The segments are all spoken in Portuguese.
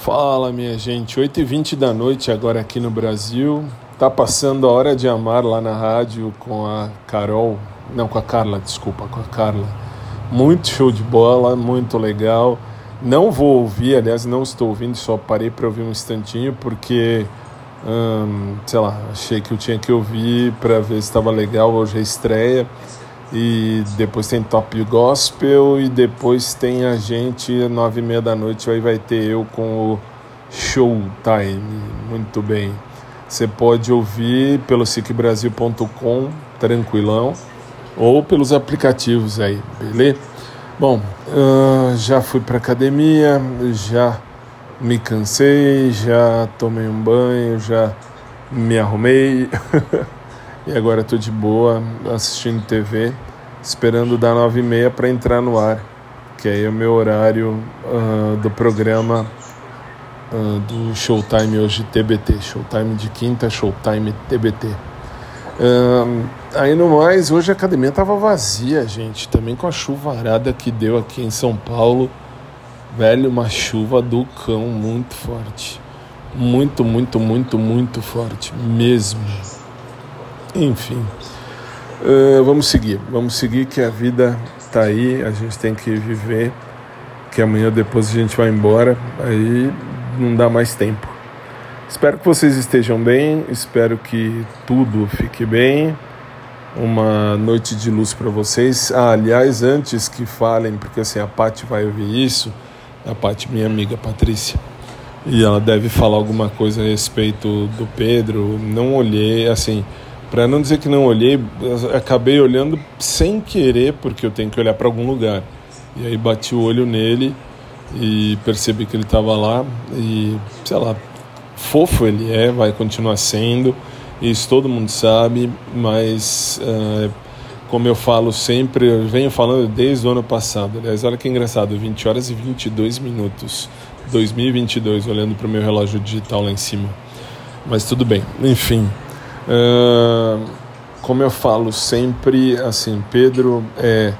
Fala minha gente, 8h20 da noite agora aqui no Brasil. Tá passando a hora de amar lá na rádio com a Carol, não com a Carla, desculpa, com a Carla. Muito show de bola, muito legal. Não vou ouvir, aliás, não estou ouvindo, só parei para ouvir um instantinho porque, hum, sei lá, achei que eu tinha que ouvir para ver se estava legal. Hoje é estreia e depois tem Top Gospel e depois tem a gente nove e meia da noite aí vai ter eu com o Showtime. Muito bem. Você pode ouvir pelo sicbrasil.com tranquilão ou pelos aplicativos aí beleza? Bom uh, já fui para academia já me cansei já tomei um banho já me arrumei E agora estou de boa assistindo TV, esperando dar nove e meia para entrar no ar, que aí é o meu horário uh, do programa uh, do Showtime hoje TBT. Showtime de quinta, Showtime TBT. Uh, aí no mais, hoje a academia estava vazia, gente. Também com a chuvarada que deu aqui em São Paulo. Velho, uma chuva do cão muito forte. Muito, muito, muito, muito forte mesmo. Enfim, uh, vamos seguir, vamos seguir que a vida está aí, a gente tem que viver, que amanhã depois a gente vai embora, aí não dá mais tempo. Espero que vocês estejam bem, espero que tudo fique bem. Uma noite de luz para vocês. Ah, aliás, antes que falem, porque assim a Paty vai ouvir isso, a Paty, minha amiga Patrícia, e ela deve falar alguma coisa a respeito do Pedro. Não olhei, assim, para não dizer que não olhei, acabei olhando sem querer, porque eu tenho que olhar para algum lugar. E aí bati o olho nele e percebi que ele estava lá e, sei lá, fofo ele é, vai continuar sendo, isso todo mundo sabe, mas uh, como eu falo sempre, eu venho falando desde o ano passado. Aliás, olha que engraçado, 20 horas e 22 minutos, 2022, olhando para o meu relógio digital lá em cima. Mas tudo bem, enfim. Uh, como eu falo sempre, assim, Pedro é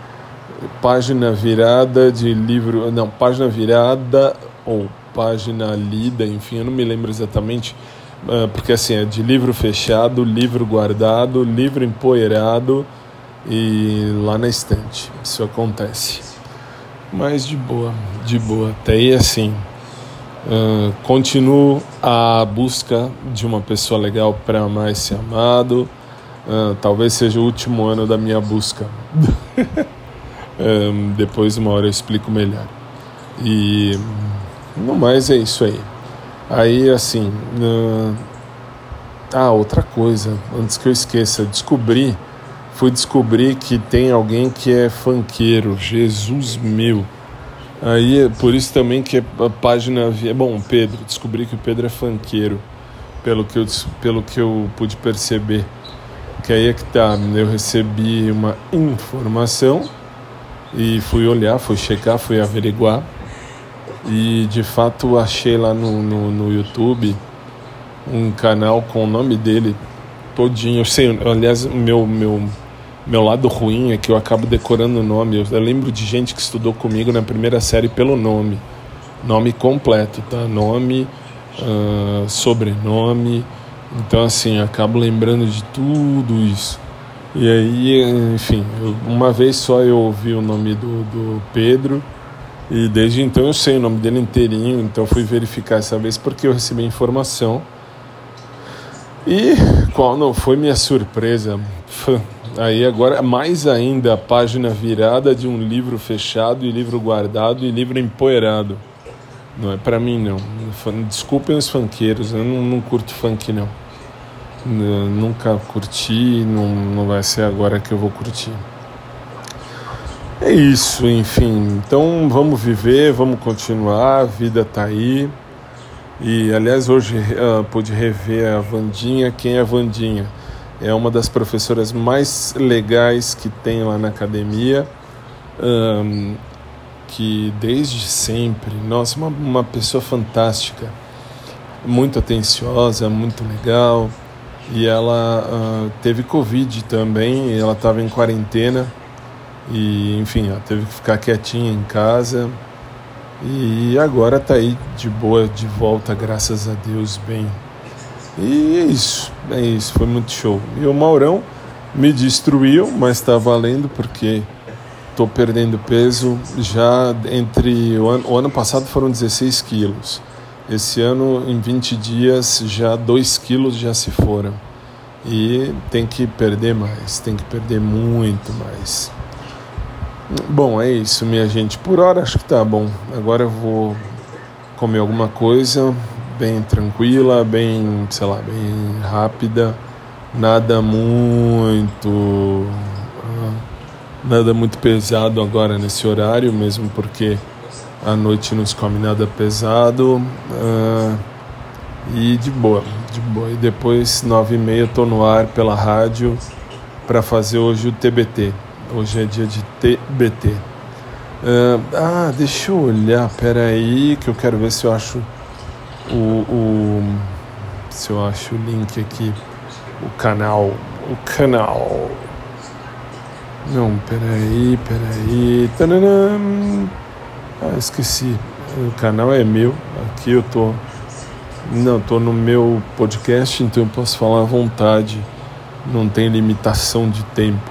página virada de livro, não, página virada ou página lida, enfim, eu não me lembro exatamente, uh, porque assim, é de livro fechado, livro guardado, livro empoeirado e lá na estante. Isso acontece. Mas de boa, de boa. Até aí assim, Continuo a busca de uma pessoa legal para mais ser amado. Uh, talvez seja o último ano da minha busca. depois, uma hora, eu explico melhor. E no mais é isso aí. Aí, assim. Uh, ah, outra coisa, antes que eu esqueça, descobri. Fui descobrir que tem alguém que é fanqueiro. Jesus meu. Aí, por isso também que a página... Bom, Pedro, descobri que o Pedro é fanqueiro, pelo que eu, pelo que eu pude perceber. Que aí é que tá, eu recebi uma informação e fui olhar, fui checar, fui averiguar. E de fato achei lá no, no, no YouTube um canal com o nome dele todinho. Eu sei, aliás, meu, meu meu lado ruim é que eu acabo decorando o nome. Eu, eu, lembro de gente que estudou comigo na primeira série pelo nome. Nome completo, tá? Nome, uh, sobrenome. Então, assim, acabo lembrando de tudo isso. E aí, enfim, eu, uma vez só eu ouvi o nome do, do Pedro. E desde então eu sei o nome dele inteirinho. Então fui verificar essa vez porque eu recebi informação. E qual não foi minha surpresa? Aí agora mais ainda a página virada de um livro fechado e livro guardado e livro empoeirado. Não é para mim não. Desculpem os funkeiros, eu não, não curto funk não. Eu nunca curti, não, não vai ser agora que eu vou curtir. É isso, enfim. Então vamos viver, vamos continuar, a vida tá aí. E aliás, hoje uh, pude rever a Vandinha. Quem é a Vandinha? É uma das professoras mais legais que tem lá na academia, um, que desde sempre, nossa, uma, uma pessoa fantástica, muito atenciosa, muito legal. E ela uh, teve Covid também, ela estava em quarentena e, enfim, ela teve que ficar quietinha em casa. E agora tá aí de boa, de volta, graças a Deus, bem. E é isso, é isso, foi muito show. E o Maurão me destruiu, mas está valendo porque estou perdendo peso já entre o ano, o ano passado foram 16 quilos. Esse ano, em 20 dias, já 2 quilos já se foram. E tem que perder mais, tem que perder muito mais. Bom, é isso, minha gente. Por hora acho que tá bom. Agora eu vou comer alguma coisa bem tranquila, bem, sei lá, bem rápida. Nada muito. Ah, nada muito pesado agora nesse horário, mesmo porque à noite não se come nada pesado. Uh, e de boa, de boa. E depois, nove e meia, estou no ar pela rádio para fazer hoje o TBT. Hoje é dia de TBT. Uh, ah, deixa eu olhar, pera aí, que eu quero ver se eu acho o, o se eu acho o link aqui, o canal, o canal. Não, peraí, peraí. Tadadam. Ah, esqueci. O canal é meu. Aqui eu tô. Não, tô no meu podcast, então eu posso falar à vontade. Não tem limitação de tempo.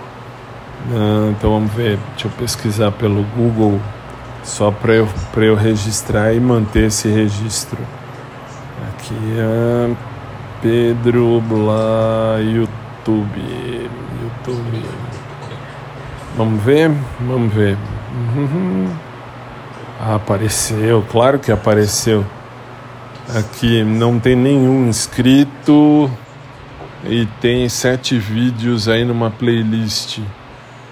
Ah, então vamos ver, deixa eu pesquisar pelo Google só para eu, eu registrar e manter esse registro. Aqui é Pedro Blá YouTube. YouTube. Vamos ver? Vamos ver. Uhum. Ah, apareceu, claro que apareceu. Aqui não tem nenhum inscrito e tem sete vídeos aí numa playlist.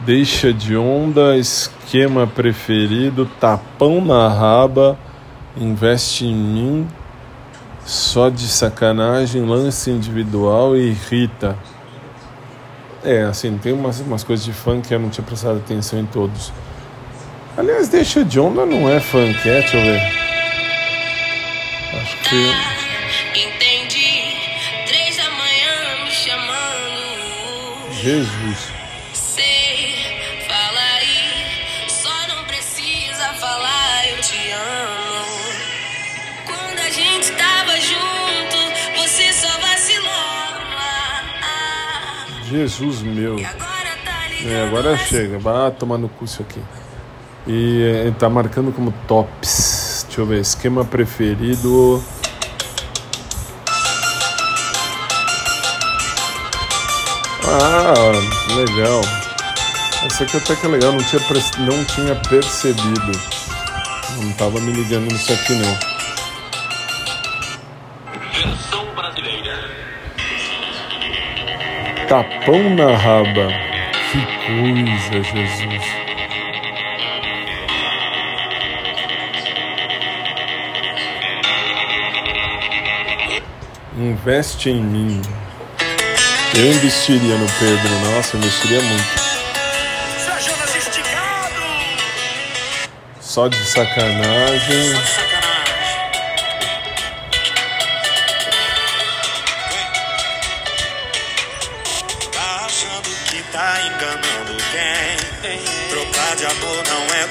Deixa de onda, esquema preferido, tapão na raba, investe em mim, só de sacanagem, lance individual e irrita. É, assim, tem umas, umas coisas de funk que eu não tinha prestado atenção em todos. Aliás, deixa de onda não é funk, é? Deixa eu ver. Acho que. Entendi. Três da manhã me chamando. Jesus. Jesus meu. É, agora chega, vai tomar no cu isso aqui. E é, tá marcando como tops. Deixa eu ver, esquema preferido. Ah, legal. Essa aqui até que é legal, não tinha, não tinha percebido. Não tava me ligando nisso aqui não. Tapão na raba. Que coisa, Jesus. Investe em mim. Eu investiria no Pedro, nossa, eu investiria muito. Só de sacanagem.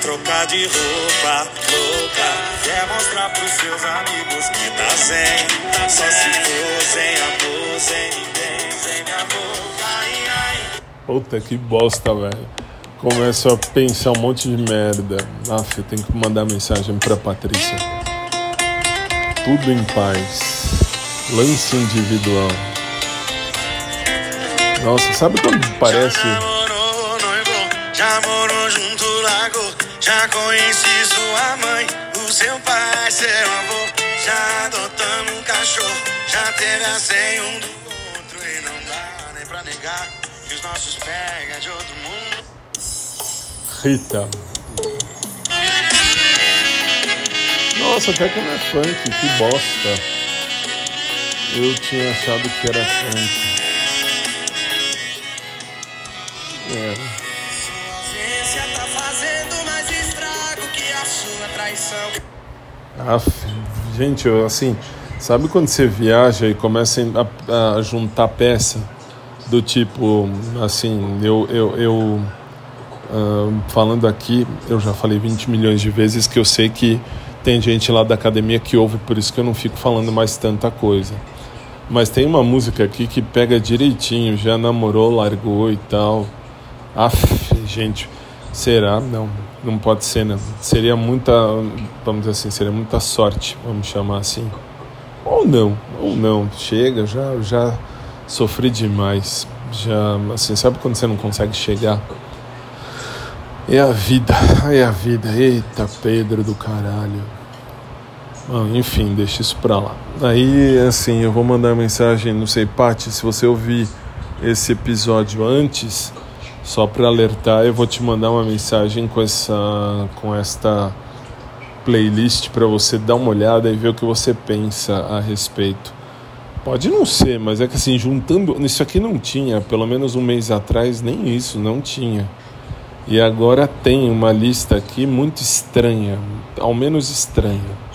Trocar de roupa louca. Quer mostrar pros seus amigos que tá sem. Só se for sem amor, sem ninguém, sem amor. Ai, ai. Puta que bosta, velho. Começo a pensar um monte de merda. Aff, eu tenho que mandar mensagem pra Patrícia. Tudo em paz. Lance individual. Nossa, sabe quando parece. Já morou junto, largou. Já conheci sua mãe, o seu pai, seu avô. Já adotamos um cachorro, já teve a senha um do outro. E não dá nem pra negar que os nossos pega de outro mundo. Rita. Nossa, até que não é funk, que bosta. Eu tinha achado que era funk. É. Ah, gente, assim, sabe quando você viaja e começa a, a juntar peça do tipo, assim, eu, eu, eu uh, falando aqui, eu já falei 20 milhões de vezes que eu sei que Tem gente lá da academia que ouve, por isso que eu não fico falando mais tanta coisa. Mas tem uma música aqui que pega direitinho, já namorou, largou e tal. Aff, gente, será? Não, não pode ser, não. Seria muita, vamos dizer assim, seria muita sorte, vamos chamar assim. Ou não, ou não. Chega, já, já sofri demais. Já, assim, sabe quando você não consegue chegar? É a vida, é a vida. Eita, Pedro do caralho. enfim, deixa isso pra lá. Aí, assim, eu vou mandar mensagem, não sei, Paty, se você ouvir esse episódio antes, só para alertar, eu vou te mandar uma mensagem com essa com esta playlist para você dar uma olhada e ver o que você pensa a respeito. Pode não ser, mas é que assim, juntando. Isso aqui não tinha, pelo menos um mês atrás, nem isso, não tinha. E agora tem uma lista aqui muito estranha, ao menos estranha.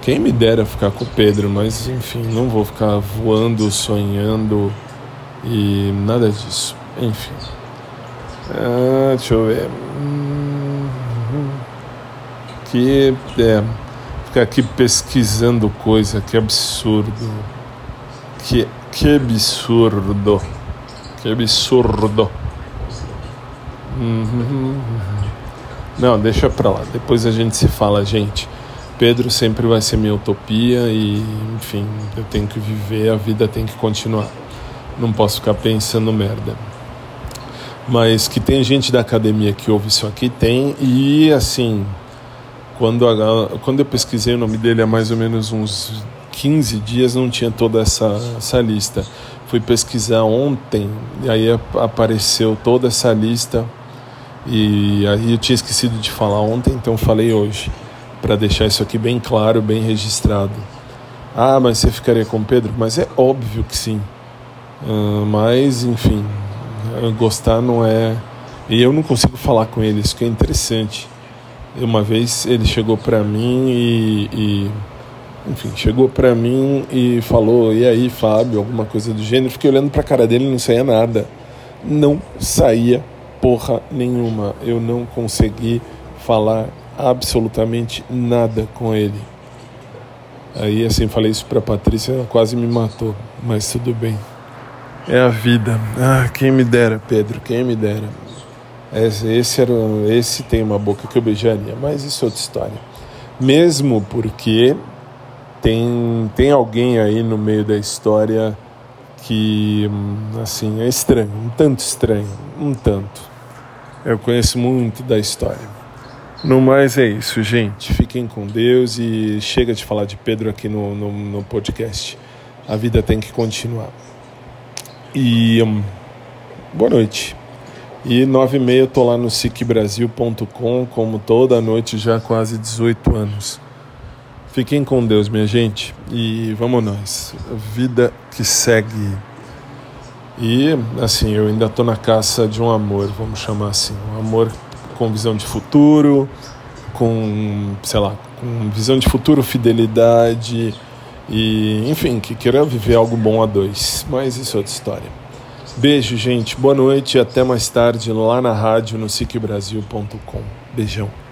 Quem me dera ficar com o Pedro, mas enfim, não vou ficar voando, sonhando e nada disso. Enfim. Ah, deixa eu ver. Que é, ficar aqui pesquisando coisa, que absurdo. Que, que absurdo. Que absurdo. Uhum. Não, deixa pra lá. Depois a gente se fala, gente. Pedro sempre vai ser minha utopia e, enfim, eu tenho que viver, a vida tem que continuar. Não posso ficar pensando merda. Mas que tem gente da academia que ouve isso aqui, tem. E, assim, quando, a, quando eu pesquisei o nome dele há mais ou menos uns 15 dias, não tinha toda essa, essa lista. Fui pesquisar ontem e aí apareceu toda essa lista e aí eu tinha esquecido de falar ontem, então falei hoje, para deixar isso aqui bem claro, bem registrado. Ah, mas você ficaria com Pedro? Mas é óbvio que sim. Uh, mas, enfim, gostar não é. E eu não consigo falar com ele, isso que é interessante. Uma vez ele chegou para mim e, e, Enfim, chegou para mim e falou: E aí, Fábio? Alguma coisa do gênero. Fiquei olhando pra cara dele e não saía nada. Não saía porra nenhuma. Eu não consegui falar absolutamente nada com ele. Aí assim, falei isso pra Patrícia, ela quase me matou, mas tudo bem. É a vida. Ah, quem me dera, Pedro, quem me dera. Esse, esse, era, esse tem uma boca que eu beijaria, mas isso é outra história. Mesmo porque tem, tem alguém aí no meio da história que, hum, assim, é estranho, um tanto estranho, um tanto. Eu conheço muito da história. No mais é isso, gente. Fiquem com Deus e chega de falar de Pedro aqui no, no, no podcast. A vida tem que continuar. E um, boa noite. E nove e meia eu tô lá no sicbrasil.com, como toda noite já há quase 18 anos. Fiquem com Deus, minha gente, e vamos nós. Vida que segue. E, assim, eu ainda estou na caça de um amor, vamos chamar assim. Um amor com visão de futuro, com, sei lá, com visão de futuro, fidelidade e, enfim, que queira viver algo bom a dois. Mas isso é outra história. Beijo, gente. Boa noite e até mais tarde lá na rádio no SicBrasil.com. Beijão.